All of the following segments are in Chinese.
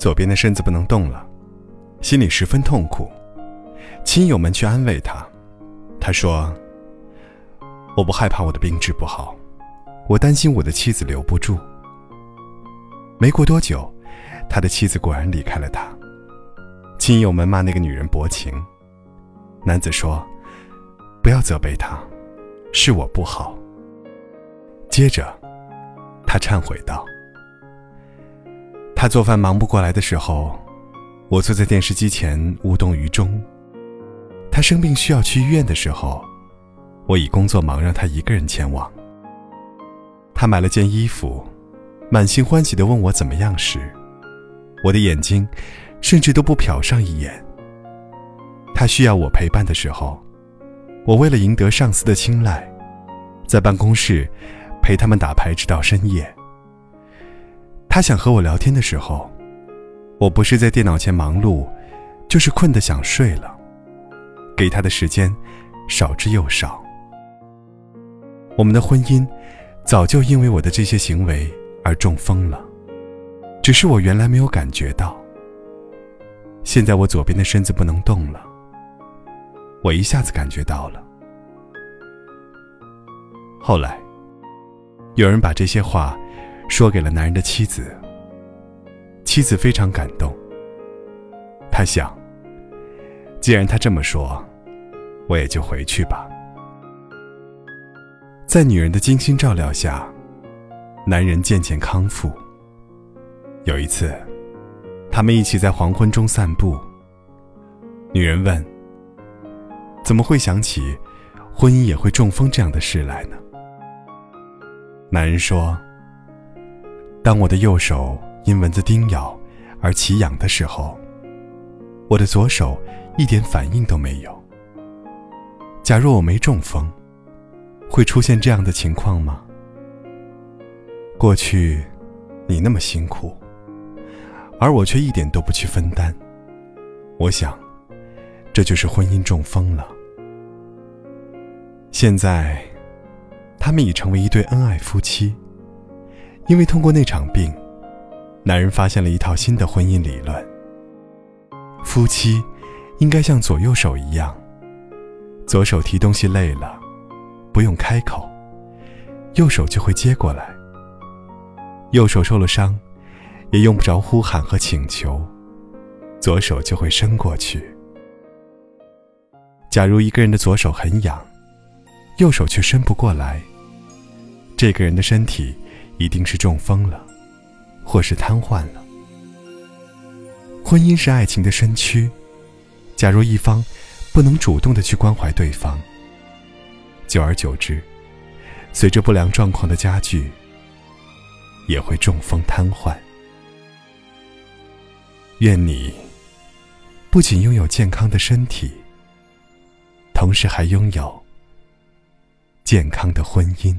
左边的身子不能动了，心里十分痛苦。亲友们去安慰他，他说：“我不害怕我的病治不好，我担心我的妻子留不住。”没过多久，他的妻子果然离开了他。亲友们骂那个女人薄情，男子说：“不要责备她，是我不好。”接着，他忏悔道。他做饭忙不过来的时候，我坐在电视机前无动于衷；他生病需要去医院的时候，我以工作忙让他一个人前往。他买了件衣服，满心欢喜地问我怎么样时，我的眼睛甚至都不瞟上一眼。他需要我陪伴的时候，我为了赢得上司的青睐，在办公室陪他们打牌直到深夜。他想和我聊天的时候，我不是在电脑前忙碌，就是困得想睡了。给他的时间少之又少。我们的婚姻早就因为我的这些行为而中风了，只是我原来没有感觉到。现在我左边的身子不能动了，我一下子感觉到了。后来，有人把这些话。说给了男人的妻子。妻子非常感动。他想，既然他这么说，我也就回去吧。在女人的精心照料下，男人渐渐康复。有一次，他们一起在黄昏中散步。女人问：“怎么会想起婚姻也会中风这样的事来呢？”男人说。当我的右手因蚊子叮咬而起痒的时候，我的左手一点反应都没有。假若我没中风，会出现这样的情况吗？过去，你那么辛苦，而我却一点都不去分担。我想，这就是婚姻中风了。现在，他们已成为一对恩爱夫妻。因为通过那场病，男人发现了一套新的婚姻理论：夫妻应该像左右手一样，左手提东西累了，不用开口，右手就会接过来；右手受了伤，也用不着呼喊和请求，左手就会伸过去。假如一个人的左手很痒，右手却伸不过来，这个人的身体。一定是中风了，或是瘫痪了。婚姻是爱情的身躯，假如一方不能主动的去关怀对方，久而久之，随着不良状况的加剧，也会中风瘫痪。愿你不仅拥有健康的身体，同时还拥有健康的婚姻。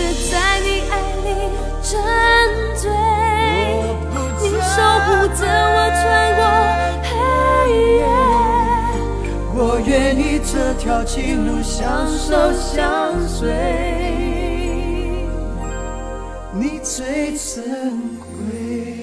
却在你爱里沉醉你守护着我穿过黑夜。我愿意这条情路相守相随。你最珍贵。